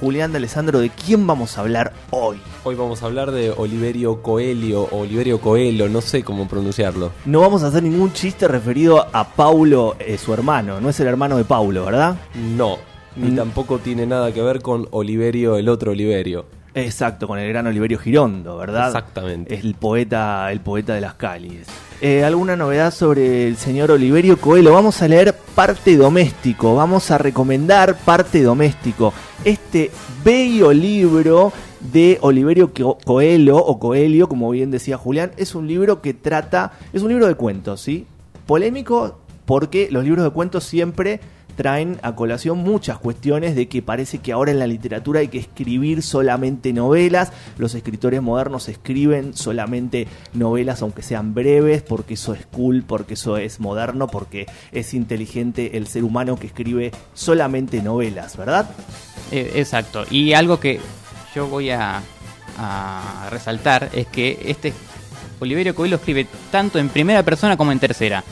Julián de Alessandro, ¿de quién vamos a hablar hoy? Hoy vamos a hablar de Oliverio Coelho o Oliverio Coelho, no sé cómo pronunciarlo. No vamos a hacer ningún chiste referido a Paulo, eh, su hermano. No es el hermano de Paulo, ¿verdad? No, ni Mm. tampoco tiene nada que ver con Oliverio, el otro Oliverio. Exacto, con el gran Oliverio Girondo, ¿verdad? Exactamente. Es el poeta, el poeta de las calles. Eh, ¿Alguna novedad sobre el señor Oliverio Coelho? Vamos a leer parte doméstico, vamos a recomendar parte doméstico. Este bello libro de Oliverio Co- Coelho, o Coelho, como bien decía Julián, es un libro que trata, es un libro de cuentos, ¿sí? Polémico porque los libros de cuentos siempre traen a colación muchas cuestiones de que parece que ahora en la literatura hay que escribir solamente novelas, los escritores modernos escriben solamente novelas aunque sean breves, porque eso es cool, porque eso es moderno, porque es inteligente el ser humano que escribe solamente novelas, ¿verdad? Eh, exacto. Y algo que yo voy a, a resaltar es que este Oliverio Coelho escribe tanto en primera persona como en tercera.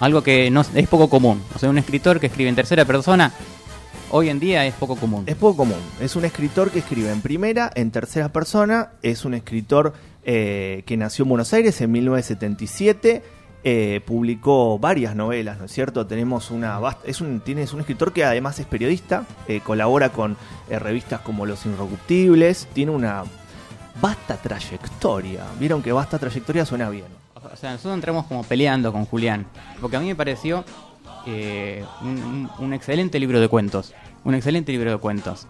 Algo que no es poco común. O sea, un escritor que escribe en tercera persona hoy en día es poco común. Es poco común. Es un escritor que escribe en primera, en tercera persona. Es un escritor eh, que nació en Buenos Aires en 1977. eh, publicó varias novelas, ¿no es cierto? Tenemos una vast- es un tiene un escritor que además es periodista, eh, colabora con eh, revistas como Los Irrecuptibles, tiene una vasta trayectoria. Vieron que vasta trayectoria suena bien. O sea, nosotros entramos como peleando con Julián. Porque a mí me pareció eh, un, un- excelente libro de cuentos. Un excelente libro de cuentos.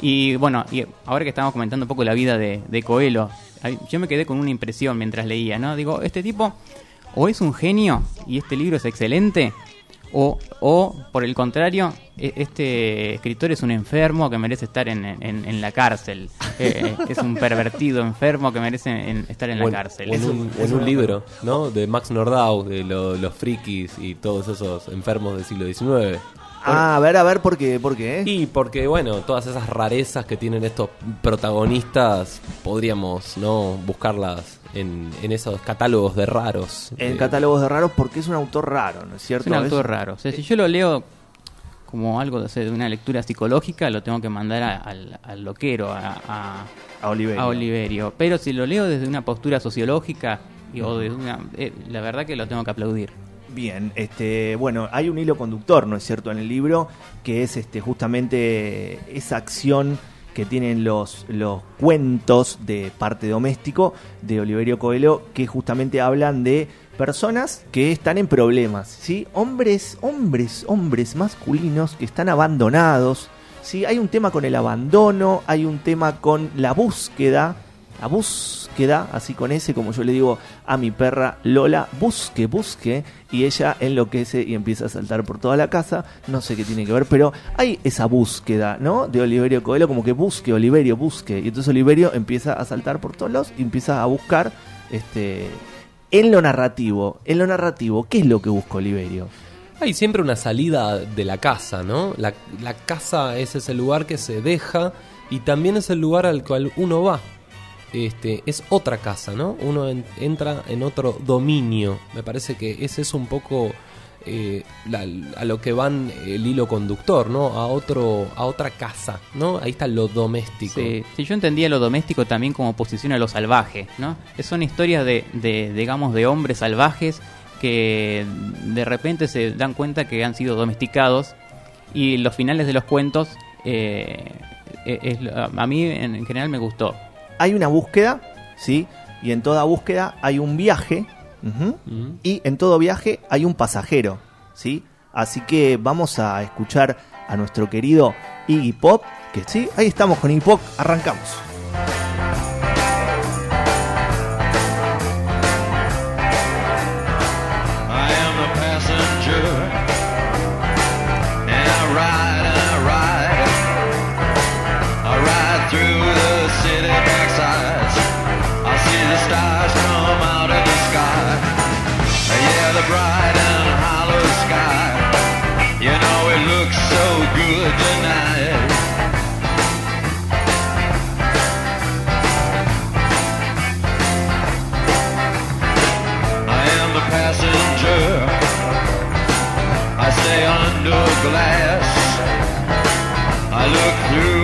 Y bueno, y ahora que estamos comentando un poco la vida de, de Coelho, yo me quedé con una impresión mientras leía, ¿no? Digo, este tipo o es un genio y este libro es excelente, o, o por el contrario, e- este escritor es un enfermo que merece estar en, en- en la cárcel. Eh, es un pervertido enfermo que merece en- estar en la O cárcel. o en Es un, o en un libro, ¿no? De Max Nordau, de lo- los frikis y todos esos enfermos del siglo XIX. Ah, a ver, a ver, ¿por qué? ¿Por qué? Y porque, bueno, todas esas rarezas que tienen estos protagonistas, podríamos, ¿no? Buscarlas en, en esos catálogos de raros. En Eh, catálogos de raros porque es un autor raro, ¿no es Es cierto? un autor raro. O sea, si yo lo leo como algo de, de una lectura psicológica, lo tengo que mandar a- al, al loquero, a, a- A Oliverio. a Oliverio. Pero si lo leo desde una postura sociológica, y- o desde una, eh, la verdad que lo tengo que aplaudir. Bien, este, bueno, hay un hilo conductor, ¿no es cierto?, en el libro, que es este, justamente esa acción que tienen los, los cuentos de parte doméstico de Oliverio Coelho, que justamente hablan de personas que están en problemas, ¿sí? Hombres, hombres, hombres masculinos que están abandonados, ¿sí? Hay un tema con el abandono, hay un tema con la búsqueda, la búsqueda, así con ese, como yo le digo a mi perra Lola, busque, busque, y ella enloquece y empieza a saltar por toda la casa, no sé qué tiene que ver, pero hay esa búsqueda, ¿no? De Oliverio Coelho, como que busque, Oliverio, busque, y entonces Oliverio empieza a saltar por todos lados y empieza a buscar, este, en lo narrativo, en lo narrativo, ¿qué es lo que busca Oliverio? Hay siempre una salida de la casa, ¿no? La, la casa es ese lugar que se deja y también es el lugar al cual uno va. Este, es otra casa, ¿no? Uno en- entra en otro dominio. Me parece que ese es un poco eh, la- a lo que van el hilo conductor, ¿no? A otro, a otra casa, ¿no? Ahí está lo doméstico. Sí, sí, yo entendía lo doméstico también como oposición a lo salvaje, ¿no? Son historias de, de, digamos, de hombres salvajes que de repente se dan cuenta que han sido domesticados y los finales de los cuentos eh, eh, es a mí en general me gustó. Hay una búsqueda, ¿sí? Y en toda búsqueda hay un viaje, y en todo viaje hay un pasajero, ¿sí? Así que vamos a escuchar a nuestro querido Iggy Pop, que sí, ahí estamos con Iggy Pop, arrancamos. Yeah, the bright and hollow sky. You know it looks so good tonight. I am the passenger. I stay under glass. I look through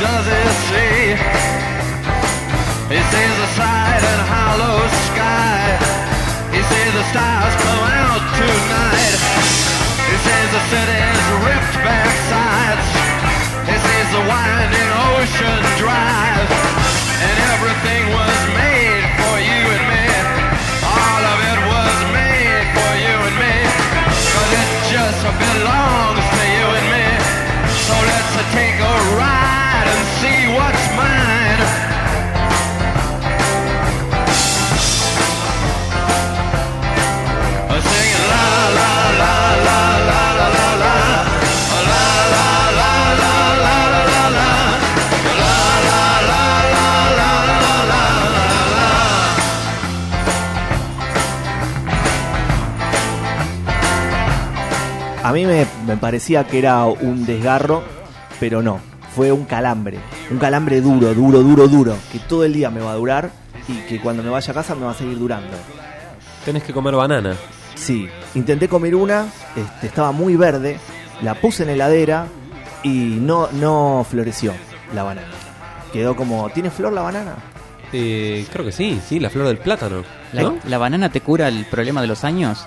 does it? Me, parecía que era un desgarro, pero no. Fue un calambre. Un calambre duro, duro, duro, duro. Que todo el día me va a durar y que cuando me vaya a casa me va a seguir durando. Tenés que comer banana. Sí, intenté comer una, este, estaba muy verde, la puse en heladera y no, no floreció la banana. Quedó como, ¿tiene flor la banana? Eh, creo que sí, sí, la flor del plátano. ¿La, ¿No? la banana te cura el problema de los años?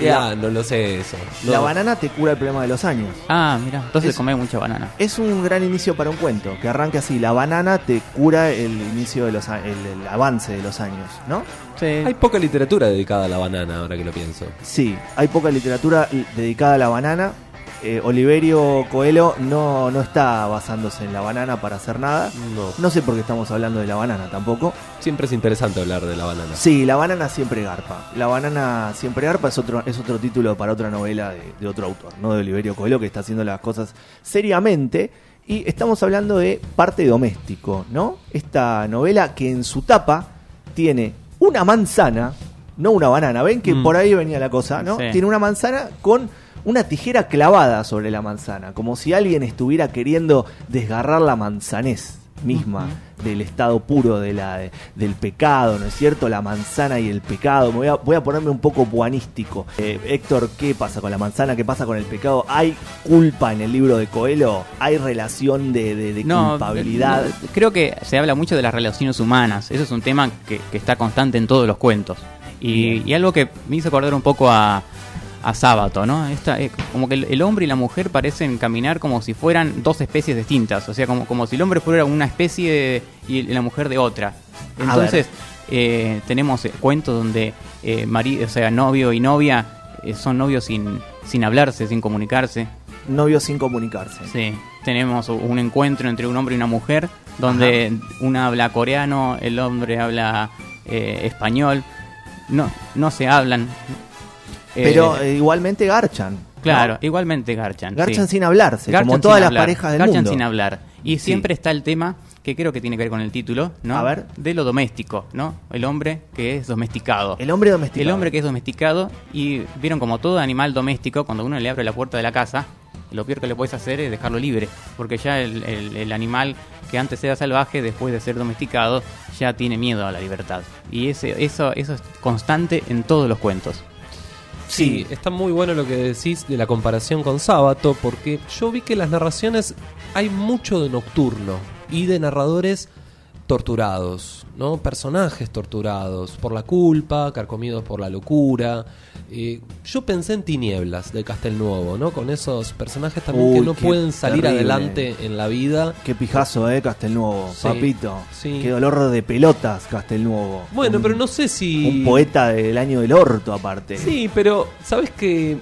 Ya, no lo sé eso. No. La banana te cura el problema de los años. Ah, mira, entonces Es- comés mucha banana. Es un gran inicio para un cuento, que arranque así, la banana te cura el inicio de los a- el, el avance de los años, ¿no? Sí. Hay poca literatura dedicada a la banana, ahora que lo pienso. Sí, hay poca literatura l- dedicada a la banana. Eh, Oliverio Coelho no, no está basándose en la banana para hacer nada. No. No sé por qué estamos hablando de la banana tampoco. Siempre es interesante hablar de la banana. Sí, la banana siempre garpa. La banana siempre garpa es otro, es otro título para otra novela de, de otro autor, no de Oliverio Coelho, que está haciendo las cosas seriamente. Y estamos hablando de Parte Doméstico, ¿no? Esta novela que en su tapa tiene una manzana, no una banana. ¿Ven que Mm. por ahí venía la cosa, no? Sí. Tiene una manzana con una tijera clavada sobre la manzana, como si alguien estuviera queriendo desgarrar la manzanés misma del estado puro de la, de- del pecado, ¿no es cierto? La manzana y el pecado. Me voy, a, voy a ponerme un poco buanístico. Eh, Héctor, ¿qué pasa con la manzana? ¿Qué pasa con el pecado? ¿Hay culpa en el libro de Coelho? ¿Hay relación de, de- de No, culpabilidad? no, creo que se habla mucho de las relaciones humanas. Eso es un tema que, que está constante en todos los cuentos. Y, y algo que me hizo acordar un poco a, a Sábato, ¿no? Esta, eh, como que el, el hombre y la mujer parecen caminar como si fueran dos especies distintas. O sea, como, como si el hombre fuera una especie de- y la mujer de otra. Entonces, eh, tenemos eh, cuentos donde eh, mari- o sea, novio y novia eh, son novios sin, sin hablarse, sin comunicarse. Novio sin comunicarse. Sí, tenemos un encuentro entre un hombre y una mujer, donde una habla coreano, el hombre habla español, no, no se hablan. Pero Eh, eh, igualmente garchan. ¿no? claro, igualmente garchan. Garchan sí. sin hablarse, Garchan como todas las hablar, parejas del garchan mundo. sin hablar. Y Sí. siempre está el tema que creo que tiene que ver con el título, ¿no? A ver. De lo doméstico, ¿no? El hombre que es domesticado. El hombre domesticado. El hombre que es domesticado y vieron como todo animal doméstico, cuando uno le abre la puerta de la casa, lo peor que le puedes hacer es dejarlo libre, porque ya el, el- el animal que antes era salvaje, después de ser domesticado, ya tiene miedo a la libertad. Y ese, eso, eso es constante en todos los cuentos. Sí, está muy bueno lo que decís de la comparación con Sábato, porque yo vi que en las narraciones hay mucho de nocturno y de narradores torturados, ¿no? Personajes torturados por la culpa, carcomidos por la locura. Eh, yo pensé en Tinieblas de Castelnuovo, ¿no? Con esos personajes también que no pueden salir terrible. adelante en la vida. Qué pijazo, eh, Castelnuovo. Sí, Papito. sí. Qué dolor de pelotas, Castelnuovo. Bueno, Un- pero no sé si... Un poeta del año del orto, aparte. Sí, pero sabes que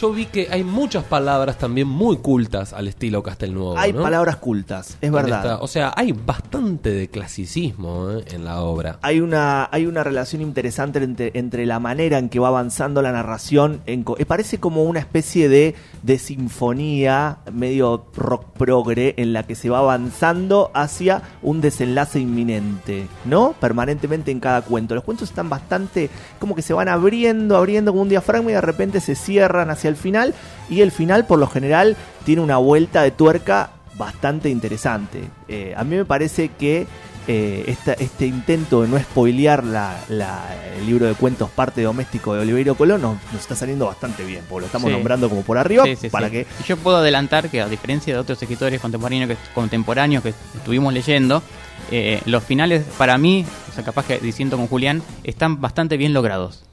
yo vi que hay muchas palabras también muy cultas al estilo Castelnuovo. Hay ¿no? palabras cultas, es verdad. esta- o sea, hay bastante de clasicismo ¿eh? en la obra. Hay una, hay una relación interesante entre, entre la manera en que va avanzando la narración. En, parece como una especie de, de sinfonía medio rock progre en la que se va avanzando hacia un desenlace inminente, ¿no? Permanentemente en cada cuento. Los cuentos están bastante como que se van abriendo, abriendo como un diafragma y de repente se cierran hacia el final. Y el final, por lo general, tiene una vuelta de tuerca bastante interesante. Eh, a mí me parece que eh, esta- este intento de no spoilear la, la- el libro de cuentos parte doméstico de Oliverio Colón nos, nos está saliendo bastante bien, porque lo estamos Sí. nombrando como por arriba Sí, sí, para que Y Yo puedo adelantar que a diferencia de otros escritores contemporáneos que, contemporáneos que estuvimos leyendo, eh, los finales para mí, o sea, capaz que diciendo con Julián, están bastante bien logrados.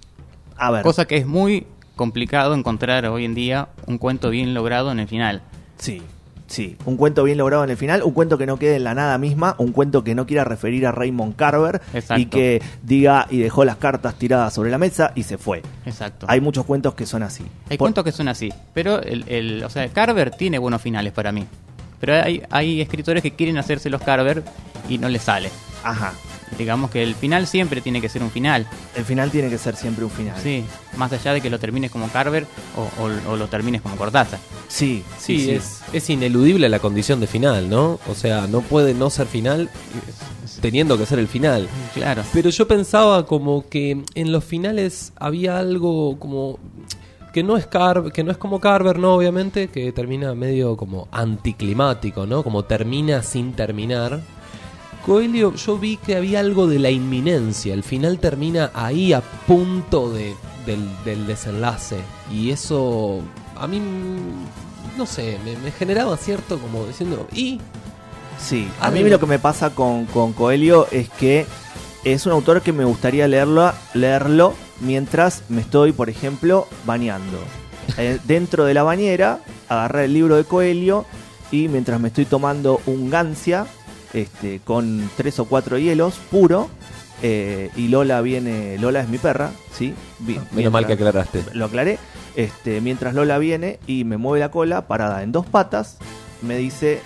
a ver, Cosa que es muy complicado encontrar hoy en día un cuento bien logrado en el final. sí, sí, un cuento bien logrado en el final, un cuento que no quede en la nada misma, un cuento que no quiera referir a Raymond Carver Exacto. y que diga y dejó las cartas tiradas sobre la mesa y se fue. Exacto. Hay muchos cuentos que son así. Hay Por- cuentos que son así, pero el, el- o sea, Carver tiene buenos finales para mí. Pero hay, hay escritores que quieren hacerse los Carver y no les sale. Ajá. Digamos que el final siempre tiene que ser un final. El final tiene que ser siempre un final. Sí, más allá de que lo termines como Carver o, o- o lo termines como Cortázar. Sí, Sí, sí, sí. Es, es ineludible la condición de final, ¿no? O sea, no puede no ser final teniendo que ser el final. Claro. Pero yo pensaba como que en los finales había algo como que no es Car que no es como Carver, no obviamente, que termina medio como anticlimático, ¿no? Como termina sin terminar. Coelho, yo vi que había algo de la inminencia. El final termina ahí a punto de, del, del desenlace. Y eso a mí, no sé, me, me generaba cierto como diciendo, ¿y? Sí, a mí lo que me pasa con, con Coelho es que es un autor que me gustaría leerlo, leerlo mientras me estoy, por ejemplo, bañando. Eh, dentro de la bañera, agarrar el libro de Coelho y mientras me estoy tomando un gancia este, con tres o cuatro hielos puro, eh, y Lola viene, Lola es mi perra, ¿sí? Menos mal que aclaraste. lo aclaré. Este, mientras Lola viene y me mueve la cola, parada en dos patas, me dice,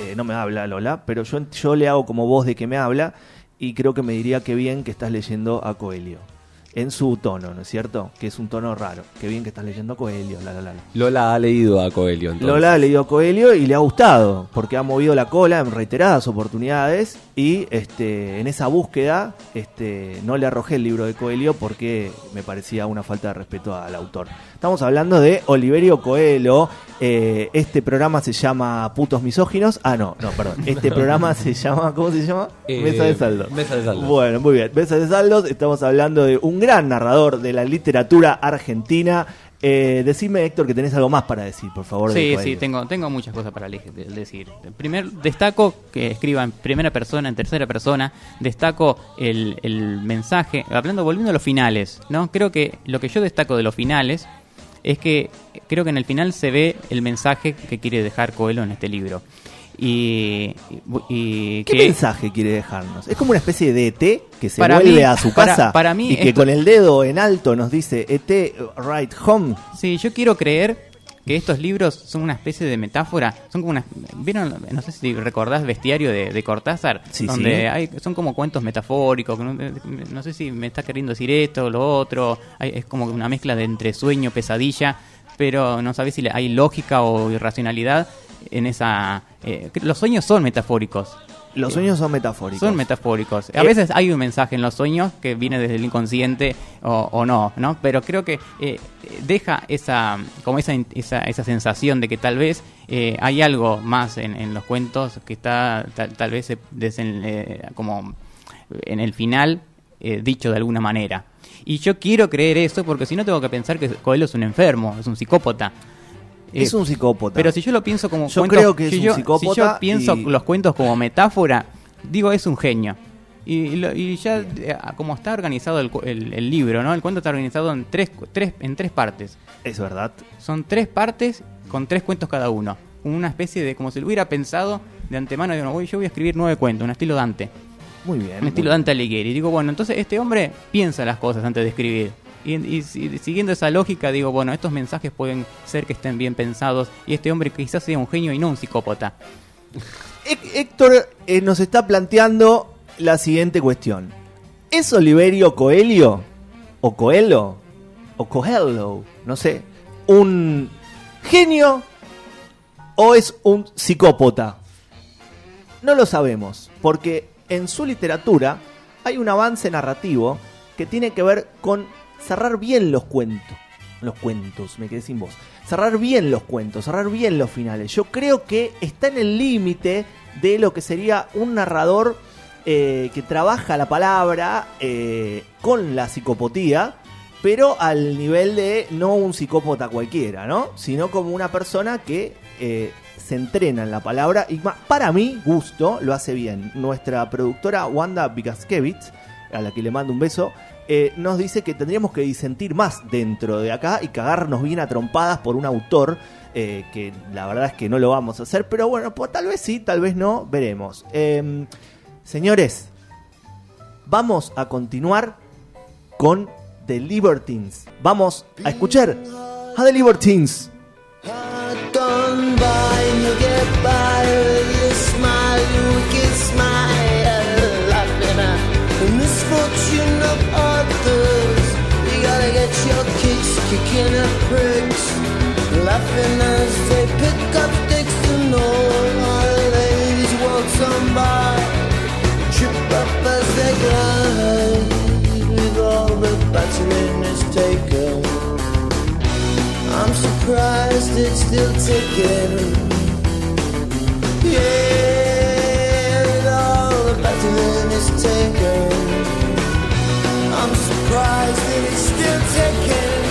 eh, no me habla Lola, pero yo, yo le hago como voz de que me habla y creo que me diría que bien que estás leyendo a Coelho. En su tono, ¿no es cierto? Que es un tono raro. Qué bien que estás leyendo a Coelho, la la la. la. Lola ha leído a Coelho entonces. Lola ha leído a Coelho y le ha gustado, porque ha movido la cola en reiteradas oportunidades y este, en esa búsqueda este, no le arrojé el libro de Coelho porque me parecía una falta de respeto al autor. Estamos hablando de Oliverio Coelho. eh, este programa se llama Putos Misóginos. Ah, no, no, perdón. Este programa se llama, ¿cómo se llama? Eh, Mesa de Saldos. Mesa de Saldos. Bueno, muy bien. Mesa de Saldos. Estamos hablando de un gran narrador de la literatura argentina. Eh, decime, Héctor, que tenés algo más para decir, por favor. Sí, sí, tengo, tengo muchas cosas para decir. Primero, destaco que escriba en primera persona, en tercera persona. Destaco el, el mensaje. Hablando, volviendo a los finales, ¿no? Creo que lo que yo destaco de los finales es que creo que en el final se ve el mensaje que quiere dejar Coelho en este libro. Y, ¿Qué que mensaje quiere dejarnos? Es como una especie de ET que se vuelve mí- a su casa para mí y que con el dedo en alto nos dice ET right home. Sí, yo quiero creer que estos libros son una especie de metáfora. Son como una. ¿Vieron? No sé si recordás Bestiario de, de Cortázar. Sí, donde sí. Hay, son como cuentos metafóricos. No, no sé si me está queriendo decir esto o lo otro. Hay- es como una mezcla de entre sueño, pesadilla. Pero no sabés si hay lógica o irracionalidad en esa. eh, los sueños son metafóricos. Los sueños son metafóricos. Son metafóricos. A Eh, veces hay un mensaje en los sueños que viene desde el inconsciente o, o no, ¿no? Pero creo que eh, deja esa como esa, esa, esa sensación de que tal vez eh, hay algo más en, en los cuentos que está tal, tal vez eh, desen- como en el final dicho de alguna manera. Y yo quiero creer eso porque si no tengo que pensar que Coelho es un enfermo, es un psicópata. Es Eh, un psicópata. pero si yo lo pienso como Yo creo que es si un yo, psicópata Si yo pienso y- los cuentos como metáfora, digo es un genio. Y, lo- y ya eh, como está organizado el, el- el libro, ¿no? El cuento está organizado en tres, tres, en tres partes. Es verdad. Son tres partes con tres cuentos cada uno. Una especie de como si lo hubiera pensado de antemano. Digo, "Uy, yo voy a escribir nueve cuentos, un estilo Dante. Muy bien. Un estilo muy- Dante Alighieri. Y digo, bueno, entonces este hombre piensa las cosas antes de escribir. Y, y si- siguiendo esa lógica, digo, bueno, estos mensajes pueden ser que estén bien pensados y este hombre quizás sea un genio y no un psicópata. Hé- Héctor eh, nos está planteando la siguiente cuestión. ¿Es Oliverio Coelho? ¿O Coelho? ¿O Coelho? No sé. ¿Un genio? ¿O es un psicópata? No lo sabemos, porque en su literatura hay un avance narrativo que tiene que ver con cerrar bien los cuentos. Los cuentos, me quedé sin voz. Cerrar bien los cuentos, cerrar bien los finales. Yo creo que está en el límite de lo que sería un narrador eh, que trabaja la palabra eh, con la psicopatía, pero al nivel de no un psicópata cualquiera, ¿no? Sino como una persona que eh, se entrena en la palabra y para mi gusto lo hace bien. Nuestra productora Wanda Vikaskevich, a la que le mando un beso, eh, nos dice que tendríamos que disentir más dentro de acá y cagarnos bien a trompadas por un autor. eh, que la verdad es que no lo vamos a hacer, pero bueno, pues tal vez sí, tal vez no, veremos. Em, señores, vamos a continuar con The Libertines. Vamos a escuchar a The Libertines. Still ticking. Yeah, with all the battling is taken. I'm surprised that it's still ticking.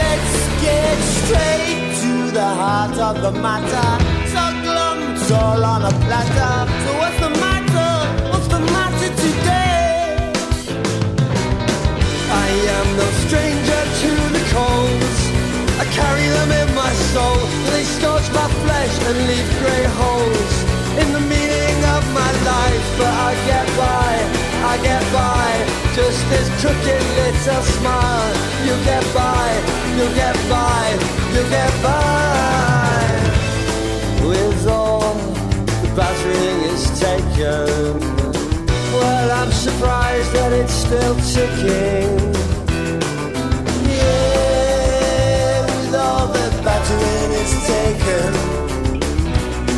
Let's get straight to the heart of the matter. So glum, it's all on a platter. So what's the matter? What's the matter today? I am no stranger to the colds. I carry them in my soul. They scorch my flesh and leave grey holes in the meaning of my life. But I get by, I get by. Just this crooked little smile. You get by, you get by, you get by. With all the battering is taken. Well, I'm surprised that it's still ticking. Taken.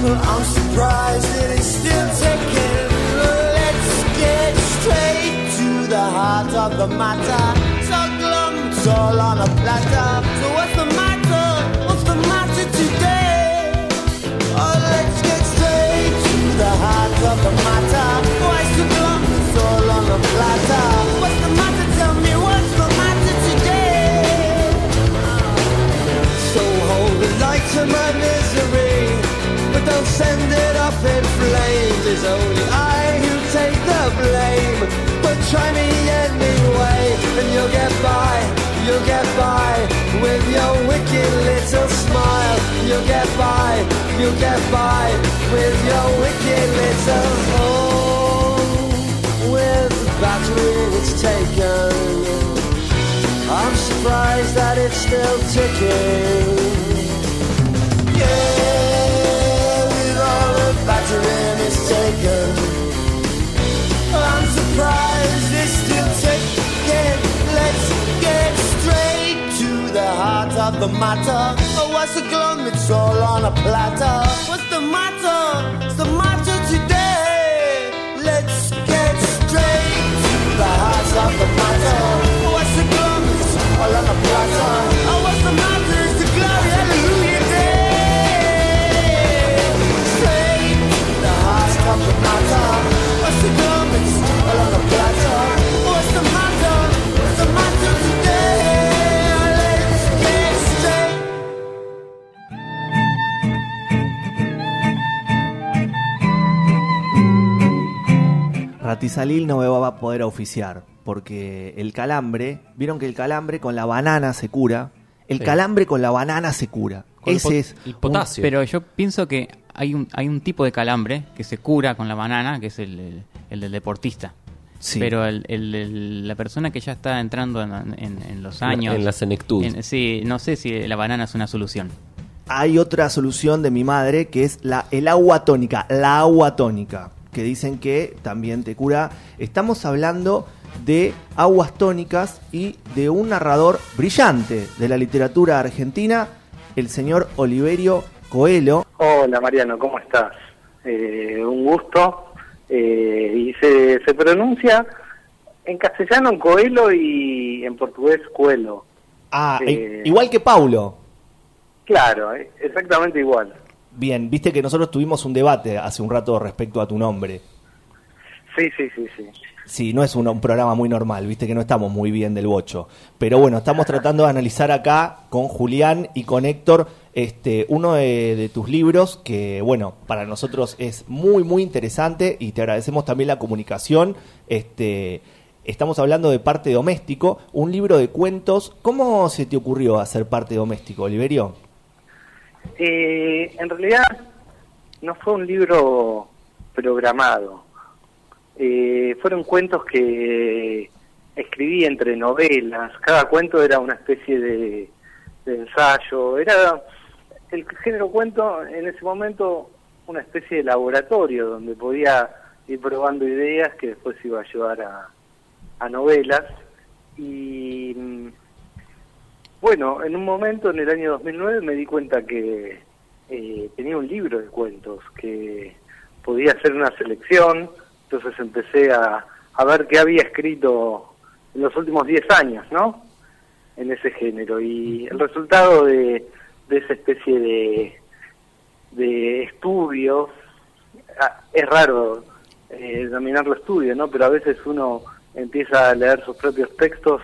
Well, I'm surprised it's still taken. Let's get straight to the heart of the matter. So it's all on a platter. So what's the matter? What's the matter today? Oh, let's get straight to the heart of the matter. Send it up in flames. It's only I who take the blame. But try me anyway, and you'll get by. You'll get by with your wicked little smile. You'll get by. You'll get by with your wicked little home. With the battery it's taken. I'm surprised that it's still ticking. The is taken. I'm surprised it's still ticking. Let's get straight to the heart of the matter. Oh, what's the glum? It's all on a platter. What's the matter? What's the matter today? Let's get straight to the heart of the matter. Oh, what's the glum? It's all on a platter. Ratizalil no me va a poder oficiar porque el calambre, vieron que el calambre con la banana se cura, el Sí. calambre con la banana se cura. Con Ese es el un- potasio. Pero yo pienso que hay un, hay un tipo de calambre que se cura con la banana, que es el, el- el del deportista. Sí. Pero el, el- el- la persona que ya está entrando en, en- en los años... En la senectud. en- sí, no sé si la banana es una solución. Hay otra solución de mi madre que es la, el agua tónica, la agua tónica, que dicen que también te cura. Estamos hablando de aguas tónicas y de un narrador brillante de la literatura argentina, el señor Oliverio Coelho. Hola Mariano, ¿cómo estás? Eh, un gusto. Eh, y se, se pronuncia en castellano Coelho y en portugués Coelho. Ah, Eh. igual que Paulo. Claro, eh, exactamente igual. Bien, viste que nosotros tuvimos un debate hace un rato respecto a tu nombre. Sí, sí, sí, sí. Sí, no es un, un programa muy normal, viste que no estamos muy bien del bocho. Pero bueno, estamos tratando de analizar acá con Julián y con Héctor este, uno de, de tus libros que, bueno, para nosotros es muy, muy interesante y te agradecemos también la comunicación. Este, estamos hablando de Parte Doméstico, un libro de cuentos. ¿Cómo se te ocurrió hacer Parte Doméstico, Oliverio? Eh, en realidad no fue un libro programado. Eh, fueron cuentos que escribí entre novelas. Cada cuento era una especie de, ensayo. Era el género cuento en ese momento una especie de laboratorio donde podía ir probando ideas que después iba a llevar a, a novelas. Y mm, bueno, en un momento, en el año 2009, me di cuenta que eh, tenía un libro de cuentos, que podía hacer una selección, entonces empecé a, a ver qué había escrito en los últimos 10 años, ¿no? En ese género. Y el resultado de, de esa especie de, de estudio, ah, es raro eh, denominarlo estudio, ¿no? Pero a veces uno empieza a leer sus propios textos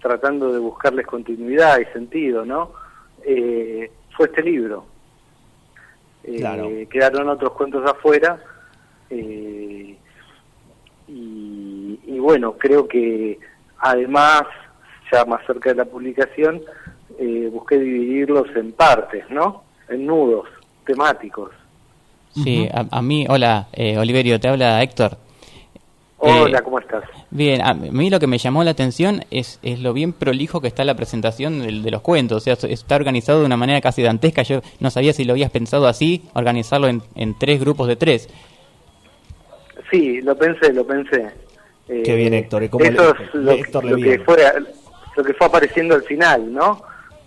tratando de buscarles continuidad y sentido, ¿no? Eh, fue este libro. Eh, Claro. Quedaron otros cuentos afuera. eh, y, y bueno, creo que además, ya más cerca de la publicación, eh, busqué dividirlos en partes, ¿no? En nudos temáticos. Sí, a, a mí, hola, eh, Oliverio, te habla Héctor. Hola, Eh, ¿cómo estás? Bien, a mí lo que me llamó la atención es, es lo bien prolijo que está la presentación del- de, los cuentos. O sea, está organizado de una manera casi dantesca. Yo no sabía si lo habías pensado así, organizarlo en, en tres grupos de tres. Sí, lo pensé, lo pensé. Eh, Qué bien, Héctor, ¿y cómo eso le- es lo, Héctor lo que fue, lo que fue apareciendo al final, ¿no?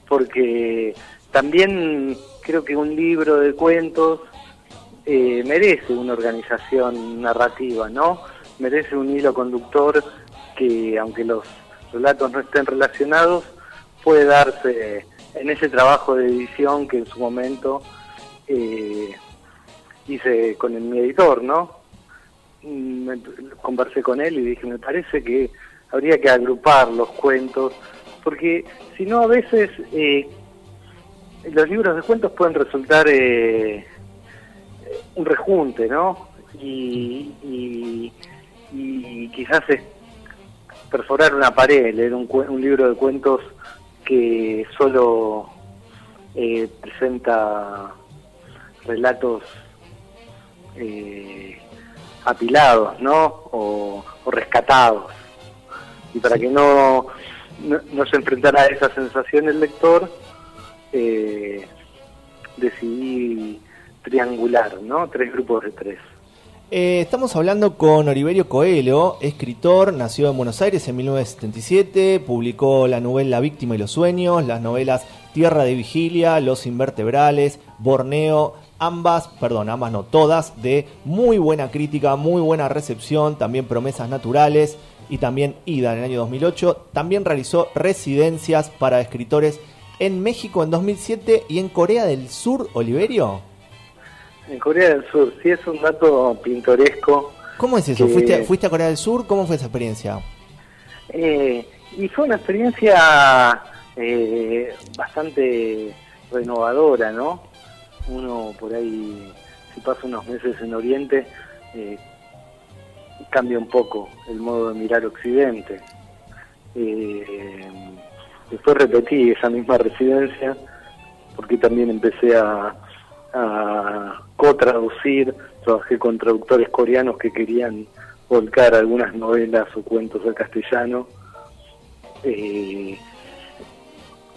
Porque también creo que un libro de cuentos eh, merece una organización narrativa, ¿no? Merece un hilo conductor que, aunque los relatos no estén relacionados, puede darse en ese trabajo de edición que en su momento eh, hice con el- mi editor, ¿no? Me- conversé con él y dije, me parece que habría que agrupar los cuentos, porque si no a veces eh, los libros de cuentos pueden resultar eh, un rejunte, ¿no? Y, y, y quizás es perforar una pared, leer un, un libro de cuentos que solo eh, presenta relatos eh, apilados, ¿no? O, o rescatados. Y para que no, no, no se enfrentara a esa sensación el lector, eh, decidí triangular, ¿no? Tres grupos de tres. Eh, estamos hablando con Oliverio Coelho, escritor, nació en Buenos Aires en 1977, publicó la novela La víctima y los sueños, las novelas Tierra de Vigilia, Los Invertebrales, Borneo, ambas, perdón, ambas no, todas, de muy buena crítica, muy buena recepción, también Promesas Naturales y también Ida en el año 2008. También realizó residencias para escritores en México en 2007 y en Corea del Sur, Oliverio. En Corea del Sur, sí es un dato pintoresco. ¿Cómo es eso? que- ¿Fuiste, ¿Fuiste a Corea del Sur? ¿Cómo fue esa experiencia? Eh, y fue una experiencia eh, bastante renovadora, ¿no? Uno por ahí, si pasa unos meses en Oriente, eh, cambia un poco el modo de mirar Occidente. Eh, después repetí esa misma residencia, porque también empecé a, a co-traducir, trabajé con traductores coreanos que querían volcar algunas novelas o cuentos al castellano. Eh,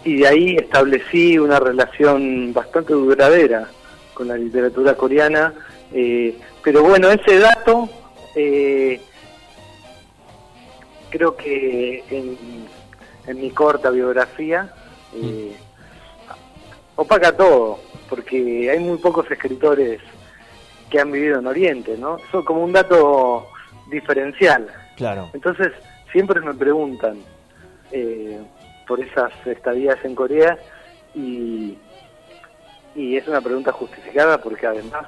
y de ahí establecí una relación bastante duradera con la literatura coreana. eh, pero bueno, ese dato eh, creo que en, en mi corta biografía eh, opaca todo, porque hay muy pocos escritores que han vivido en Oriente, ¿no? Eso como un dato diferencial. Claro. Entonces, siempre me preguntan eh, por esas estadías en Corea y, y es una pregunta justificada porque además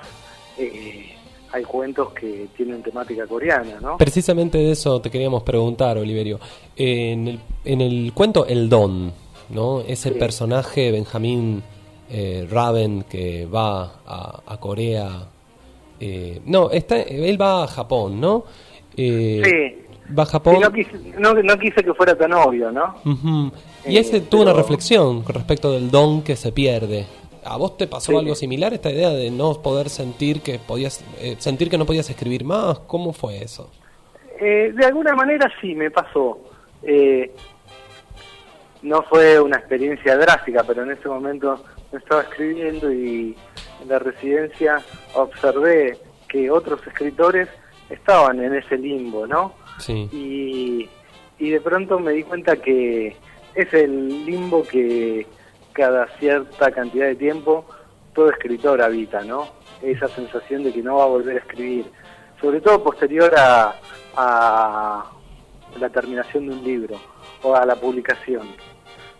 eh, hay cuentos que tienen temática coreana, ¿no? Precisamente de eso te queríamos preguntar, Oliverio. En el, en el cuento El Don, ¿no? Ese Sí. personaje, Benjamín eh, Raven, que va a, a Corea. eh, no, está, él va a Japón, ¿no? Eh, Sí. Va a Japón. Sí, no, quise, no, no quise que fuera tan obvio, ¿no? Ujú. Y Eh, ese tuvo una reflexión con respecto del don que se pierde. ¿A vos te pasó Sí. algo similar esta idea de no poder sentir que podías eh, sentir que no podías escribir más? ¿Cómo fue eso? Eh, de alguna manera sí, me pasó. Eh, no fue una experiencia drástica, pero en ese momento me estaba escribiendo y en la residencia observé que otros escritores estaban en ese limbo, ¿no? Sí. Y, y de pronto me di cuenta que es el limbo que cada cierta cantidad de tiempo todo escritor habita, ¿no? Esa sensación de que no va a volver a escribir, sobre todo posterior a, a la terminación de un libro o a la publicación,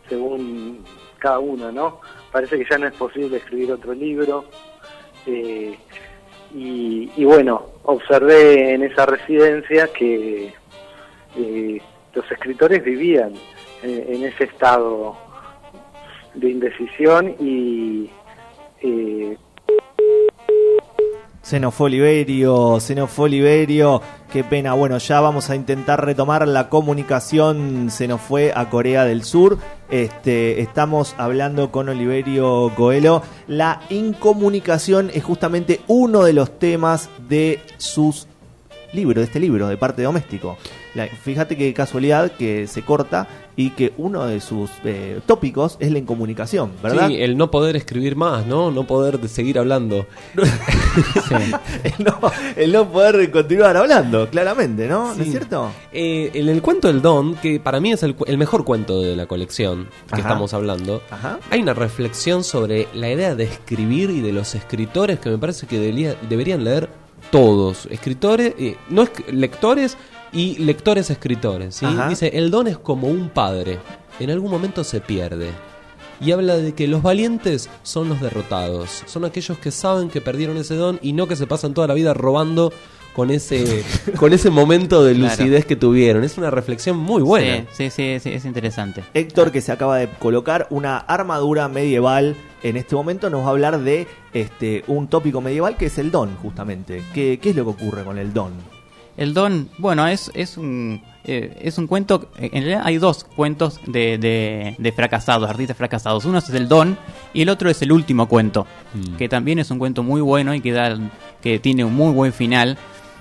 según cada uno, ¿no? Parece que ya no es posible escribir otro libro. eh, y, bueno, observé en esa residencia que eh, los escritores vivían eh, en ese estado de indecisión y eh, Se nos fue Oliverio, se nos fue Oliverio, qué pena. Bueno, ya vamos a intentar retomar la comunicación. Se nos fue a Corea del Sur. Este, estamos hablando con Oliverio Coelho. La incomunicación es justamente uno de los temas de sus libros, de este libro, de parte doméstico. La- fíjate qué casualidad que se corta y que uno de sus eh, tópicos es la incomunicación, ¿verdad? Sí, el no poder escribir más, ¿no? No poder de seguir hablando. el, no, el no poder continuar hablando, claramente, ¿no? ¿No es cierto? Eh, en el cuento del Don, que para mí es el, mejor cuento de la colección que Ajá. estamos hablando, Ajá. hay una reflexión sobre la idea de escribir y de los escritores que me parece que debería- deberían leer todos. Escritores, eh, no es, lectores y lectores escritores. ¿sí? Dice, el don es como un padre. En algún momento se pierde. Y habla de que los valientes son los derrotados. Son aquellos que saben que perdieron ese don y no que se pasan toda la vida robando con ese, con ese momento de Claro. lucidez que tuvieron. Es una reflexión muy buena. Sí, sí, sí, sí, es interesante. Héctor, que se acaba de colocar una armadura medieval en este momento, nos va a hablar de este un tópico medieval que es el don, justamente. ¿Qué, qué es lo que ocurre con el don? El don, bueno, es, es un eh, es un cuento, en realidad hay dos cuentos de, de, de fracasados, artistas fracasados. Uno es el don y el otro es el último cuento, Mm. que también es un cuento muy bueno y que, da, que tiene un muy buen final.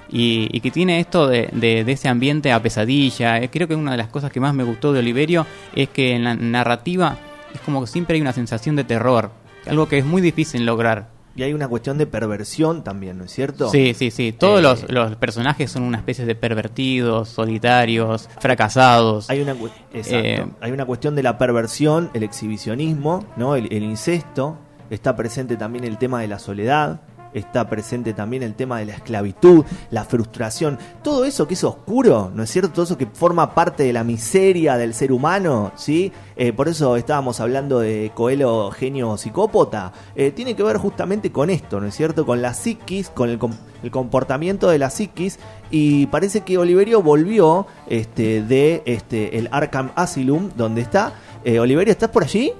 Y, y que tiene esto de, de- de ese ambiente a pesadilla. Eh, Creo que una de las cosas que más me gustó de Oliverio es que en la narrativa es como que siempre hay una sensación de terror, algo que es muy difícil lograr. Y hay una cuestión de perversión también, ¿no es cierto? Sí, sí, sí. Todos Eh, los, los personajes son una especie de pervertidos, solitarios, fracasados. Hay una, exacto. Eh, hay una cuestión de la perversión, el exhibicionismo, ¿no? el, el incesto, está presente también el tema de la soledad, está presente también el tema de la esclavitud, la frustración, todo eso que es oscuro, ¿no es cierto? Todo eso que forma parte de la miseria del ser humano, ¿sí? Eh, por eso estábamos hablando de Coelho genio psicópata, Eh, tiene que ver justamente con esto, ¿no es cierto? Con la psiquis, con el, com- el comportamiento de la psiquis y parece que Oliverio volvió este, de este, el Arkham Asylum, donde está. Eh, Oliverio, ¿estás por allí?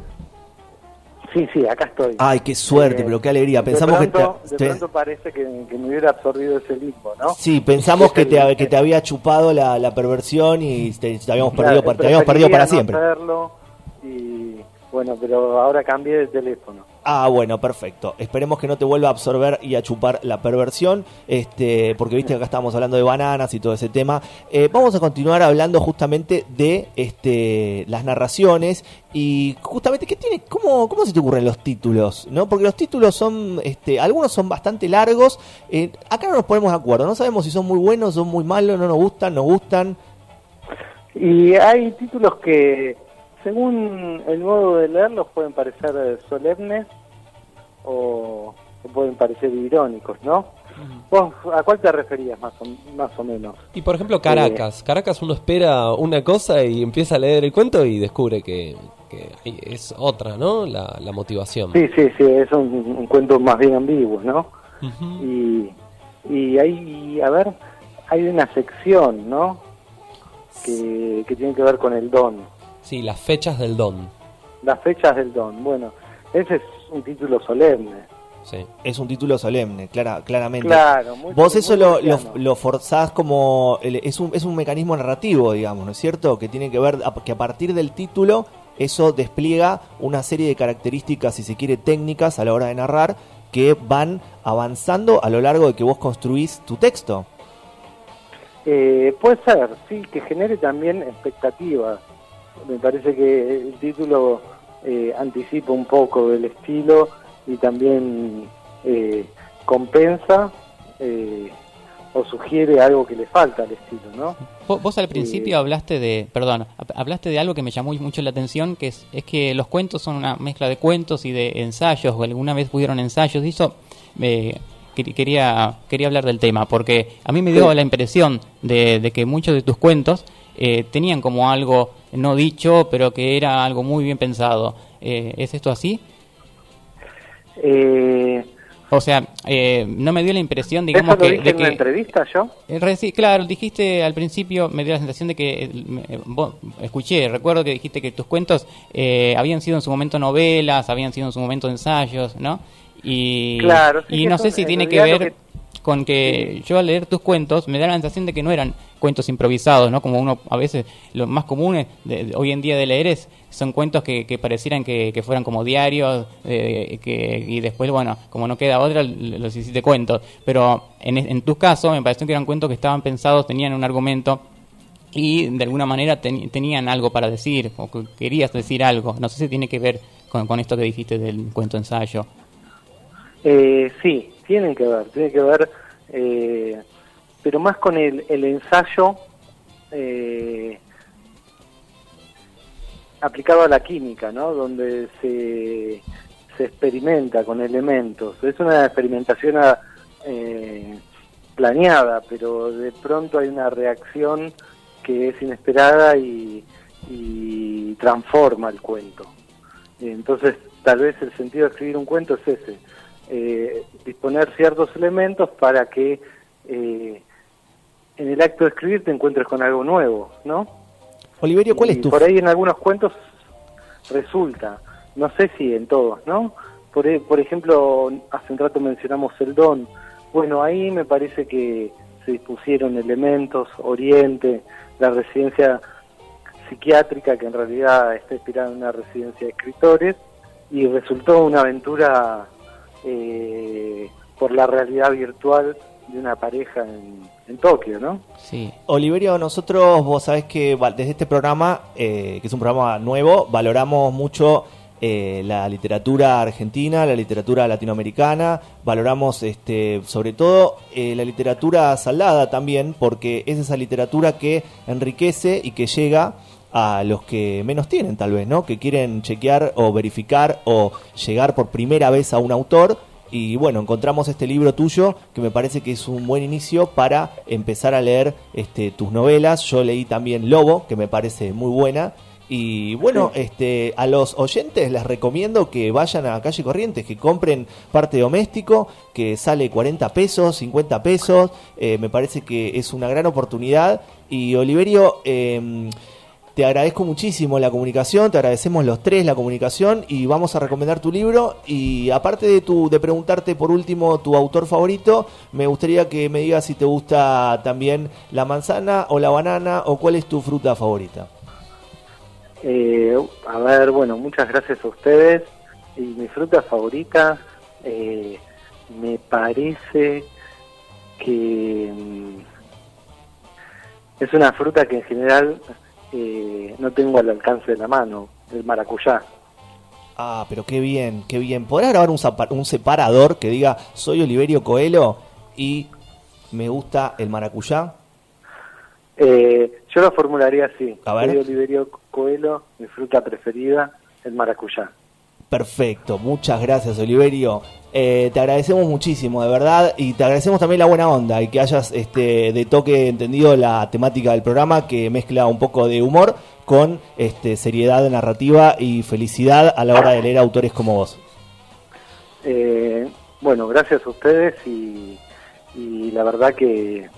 Sí, sí, acá estoy. Ay, qué suerte, Eh, pero qué alegría. de Pensamos pronto- que De te, pronto parece que, que me hubiera absorbido ese limbo, ¿no? Sí, pensamos que te, que te había chupado la, la perversión y te, te habíamos Claro, perdido, para- te habíamos perdido para no siempre. hacerlo y, Bueno, pero ahora cambié de teléfono. Ah, bueno, perfecto. Esperemos que no te vuelva a absorber y a chupar la perversión, este, porque viste que acá estábamos hablando de bananas y todo ese tema. Eh, vamos a continuar hablando justamente de este, las narraciones y justamente qué tiene, cómo, cómo se te ocurren los títulos, ¿no? Porque los títulos son, este, algunos son bastante largos. eh, acá no nos ponemos de acuerdo, no sabemos si son muy buenos, son muy malos, no nos gustan, nos gustan. Y hay títulos que, según el modo de leerlos, pueden parecer eh, solemnes o, pueden parecer irónicos, ¿no? ¿Vos a cuál te referías más o, más o menos? Y por ejemplo, Caracas. Caracas uno espera una cosa y empieza a leer el cuento y descubre que, que es otra, ¿no? La, la motivación. Sí, sí, sí, es un, un cuento más bien ambiguo, ¿no? Y, y hay, a ver, hay una sección, ¿no? Que, que tiene que ver con el don, Sí, las fechas del don. las fechas del don. Bueno, ese es un título solemne. Sí. Es un título solemne, clara, claramente. Claro, muy- Vos eso muy lo, lo, lo forzás como... el- es, un, es un mecanismo narrativo, digamos, ¿no es cierto? Que tiene que ver, a- que a partir del título eso despliega una serie de características, si se quiere, técnicas a la hora de narrar, que van avanzando a lo largo de que vos construís tu texto. Eh, puede ser, sí, que genere también expectativas. Me parece que el título eh, anticipa un poco del estilo y también eh, compensa eh, o sugiere algo que le falta al estilo, ¿no? Vos, vos al principio hablaste de, perdón, hab- hablaste de algo que me llamó mucho la atención, que es, es que los cuentos son una mezcla de cuentos y de ensayos, o alguna vez pudieron ensayos, y eso eh, quer- quería, quería hablar del tema, porque a mí me dio Sí. la impresión de, de que muchos de tus cuentos eh, tenían como algo no dicho, pero que era algo muy bien pensado. Eh, ¿Es esto así? Eh, O sea, eh, no me dio la impresión, ¿Eso digamos, lo que, dije de en una que entrevista yo? Eh, claro, dijiste al principio, me dio la sensación de que, eh, eh, vos- escuché, recuerdo que dijiste que tus cuentos eh, habían sido en su momento novelas, habían sido en su momento ensayos, ¿no? Y, Claro, sí, y no eso sé si en tiene que ver con que yo al leer tus cuentos me da la sensación de que no eran cuentos improvisados, ¿no? Como uno, a veces, lo más comunes de, hoy en día de leer es, son cuentos que, que parecieran que, fueran como diarios, eh, que, y después, bueno, como no queda otra, los hiciste cuentos. Pero en, en tu caso me pareció que eran cuentos que estaban pensados, tenían un argumento y de alguna manera tenían algo para decir, o que querías decir algo. No sé si tiene que ver con, con esto que dijiste del cuento ensayo. Eh, sí, tienen que ver, tiene que ver, eh, pero más con el, el ensayo eh, aplicado a la química, ¿no? Donde se, se experimenta con elementos. Es una experimentación eh, planeada, pero de pronto hay una reacción que es inesperada y, y transforma el cuento. Entonces, tal vez el sentido de escribir un cuento es ese, eh, disponer ciertos elementos para que eh, en el acto de escribir te encuentres con algo nuevo, ¿no? Oliverio, ¿cuál Y es tu... Por ahí en algunos cuentos resulta, no sé si en todos, ¿no? Por, e- por ejemplo, hace un rato mencionamos el don. Bueno, ahí me parece que se dispusieron elementos, Oriente, la residencia psiquiátrica que en realidad está inspirada en una residencia de escritores y resultó una aventura eh, por la realidad virtual de una pareja en, en Tokio, ¿no? Sí. Oliverio, nosotros, vos sabés que desde este programa, eh, que es un programa nuevo, valoramos mucho eh, la literatura argentina, la literatura latinoamericana, valoramos este, sobre todo eh, la literatura saldada también, porque es esa literatura que enriquece y que llega a los que menos tienen tal vez, ¿no? Que quieren chequear o verificar o llegar por primera vez a un autor y bueno, encontramos este libro tuyo que me parece que es un buen inicio para empezar a leer este, tus novelas. Yo leí también Lobo, que me parece muy buena. Y bueno, este, a los oyentes les recomiendo que vayan a Calle Corrientes, que compren parte doméstico, que sale 40 pesos, 50 pesos. Eh, me parece que es una gran oportunidad. Y Oliverio, eh, te agradezco muchísimo la comunicación, te agradecemos los tres la comunicación y vamos a recomendar tu libro. Y aparte de, tu, de preguntarte por último tu autor favorito, me gustaría que me digas si te gusta también la manzana o la banana o cuál es tu fruta favorita. Eh, a ver, bueno, muchas gracias a ustedes. Y mi fruta favorita eh, me parece que mm, es una fruta que en general eh, no tengo al alcance de la mano, el maracuyá. Ah, pero qué bien, qué bien. ¿Podrás grabar un, un separador que diga soy Oliverio Coelho y me gusta el maracuyá? Eh, yo lo formularía así. A ver. Soy Oliverio Coelho, mi fruta preferida, el maracuyá. Perfecto, muchas gracias Oliverio. Eh, te agradecemos muchísimo, de verdad, y te agradecemos también la buena onda y que hayas este, de toque entendido la temática del programa que mezcla un poco de humor con este, seriedad narrativa y felicidad a la hora de leer autores como vos. Eh, bueno, gracias a ustedes y, la verdad que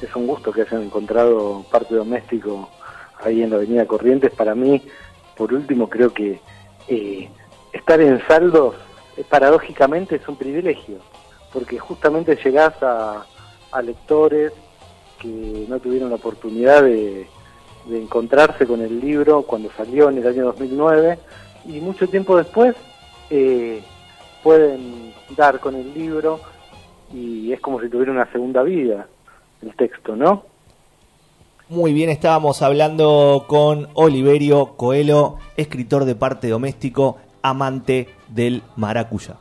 es un gusto que hayan encontrado parte doméstico ahí en la Avenida Corrientes. Para mí, por último, creo que eh, estar en saldos, eh, paradójicamente, es un privilegio, porque justamente llegás a, a lectores que no tuvieron la oportunidad de, encontrarse con el libro cuando salió en el año 2009 y mucho tiempo después eh, pueden dar con el libro y es como si tuviera una segunda vida el texto, ¿no? Muy bien, estábamos hablando con Oliverio Coelho, escritor de parte doméstico, amante del maracuyá.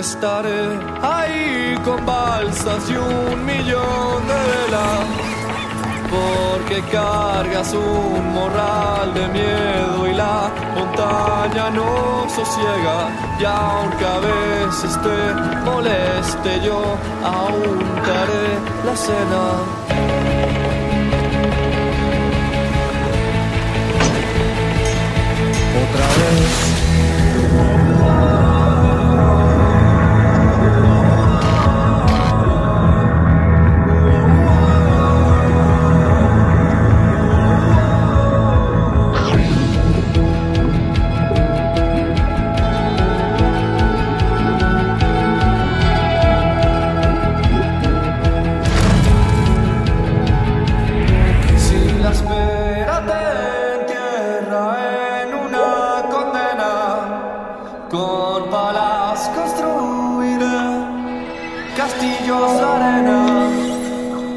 Estaré ahí con balsas y un millón de velas. Porque cargas un morral de miedo y la montaña no sosiega. Y aunque a veces te moleste, yo aún te la cena. otra vez.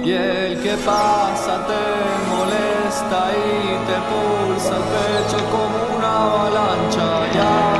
Y el que pasa te molesta y te pulsa el pecho como una avalancha. Y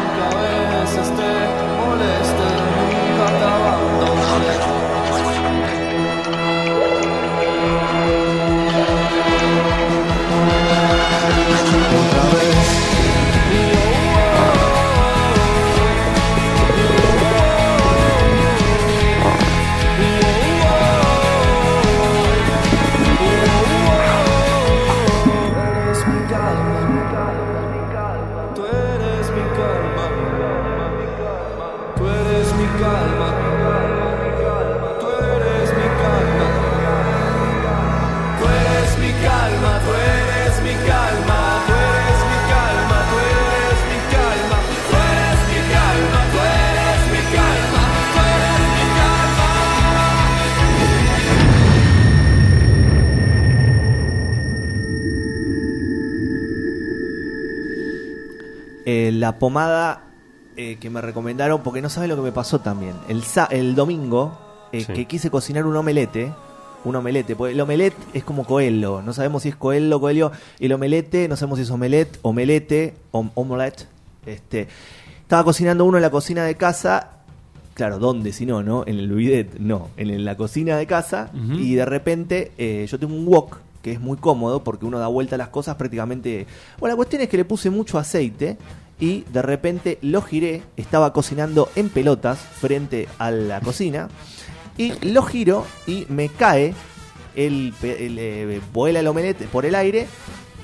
la pomada eh, que me recomendaron, porque no saben lo que me pasó también. El, sa- el domingo, eh, Sí. que quise cocinar un omelete. Un omelete, porque el omelette es como coelho. No sabemos si es coelho o coelho. Y el omelete, no sabemos si es omelette, omelete, om- omelette. Este, estaba cocinando uno en la cocina de casa. Claro, ¿dónde? Si no, ¿no? En el bidet, no. En la cocina de casa. Y de repente eh, yo tengo un wok que es muy cómodo porque uno da vuelta a las cosas prácticamente. Bueno, la cuestión es que le puse mucho aceite y de repente lo giré, estaba cocinando en pelotas frente a la cocina y lo giro y me cae el, eh, vuela el omelette por el aire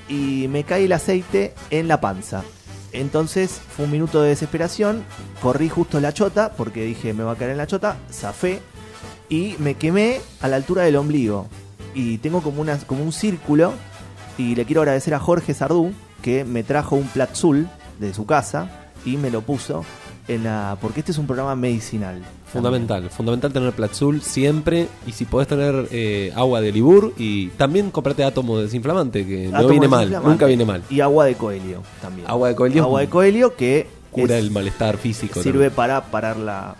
y me cae el aceite en la panza. Entonces fue un minuto de desesperación, corrí justo la chota porque dije me va a caer en la chota, zafé y me quemé a la altura del ombligo. Y tengo como, una, como un círculo y le quiero agradecer a Jorge Sardú que me trajo un platzul de su casa y me lo puso en la... porque este es un programa medicinal. Fundamental, fundamental tener Platzul siempre y si podés tener eh, agua de Libur y también comprate átomo desinflamante que no viene mal, nunca viene mal. Y agua de coelio también. Agua de coelio. Agua de coelio que Cura es- el malestar físico. sirve también. para parar la,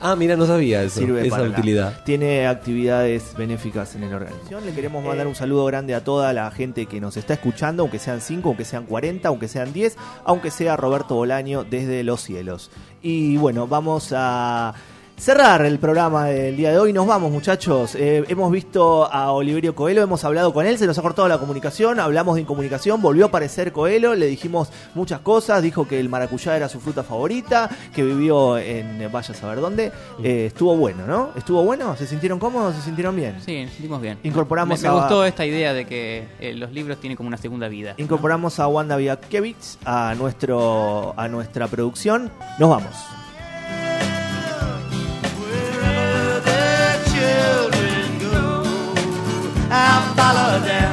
Ah, mira, no sabía eso, sirve esa para la- utilidad. tiene actividades benéficas en el organismo. Le queremos mandar un saludo grande a toda la gente que nos está escuchando, aunque sean 5, aunque sean 40, aunque sean 10, aunque sea Roberto Bolaño desde los cielos. Y bueno, vamos a cerrar el programa del día de hoy. Nos vamos, muchachos. Eh, hemos visto a Oliverio Coelho, hemos hablado con él, se nos ha cortado la comunicación, hablamos de incomunicación, volvió a aparecer Coelho, le dijimos muchas cosas, dijo que el maracuyá era su fruta favorita, que vivió en vaya a saber dónde. Eh, estuvo bueno, ¿no? ¿Estuvo bueno? ¿Se sintieron cómodos? ¿Se sintieron bien? Sí, nos sentimos bien. Incorporamos me, me a- gustó esta idea de que eh, los libros tienen como una segunda vida. Incorporamos a Wanda Viakiewicz a, nuestro, a nuestra producción. Nos vamos. dollar them.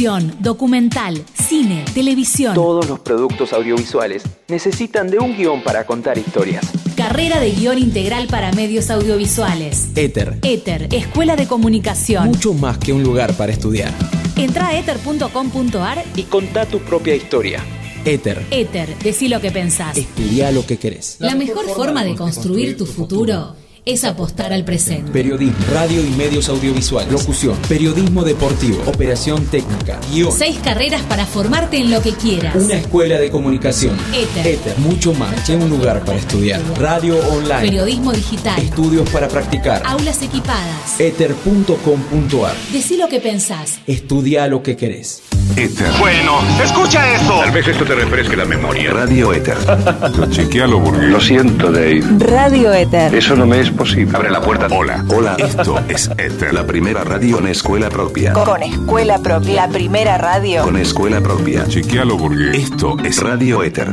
Ficción, documental, cine, televisión. Todos los productos audiovisuales necesitan de un guion para contar historias. Carrera de guion integral para medios audiovisuales. Éter. Éter, Escuela de Comunicación. Mucho más que un lugar para estudiar. Entra a éter.com.ar. Y contá tu propia historia. Éter. Éter, decí lo que pensás. Estudia lo que querés. La mejor forma de construir tu futuro es apostar al presente. Periodismo, radio y medios audiovisuales. Locución, periodismo deportivo, operación técnica, guion. Seis carreras para formarte en lo que quieras. Una escuela de comunicación. Éter. Éter, mucho más. que un lugar para estudiar. Radio online. Periodismo digital. Estudios para practicar. Aulas equipadas. Ether.com.ar. Decí lo que pensás. Estudia lo que querés. Éter. Bueno, escucha esto. Tal vez esto te refresque la memoria. Radio Éter. Chequealo, burgués. Lo siento, Dave. Radio Éter. Eso no me es posible. Abre la puerta. Hola. Hola, esto es Éter. La primera radio con escuela propia. Con escuela propia. La primera radio. Con escuela propia. Chequealo, burgués. Esto es Radio Éter.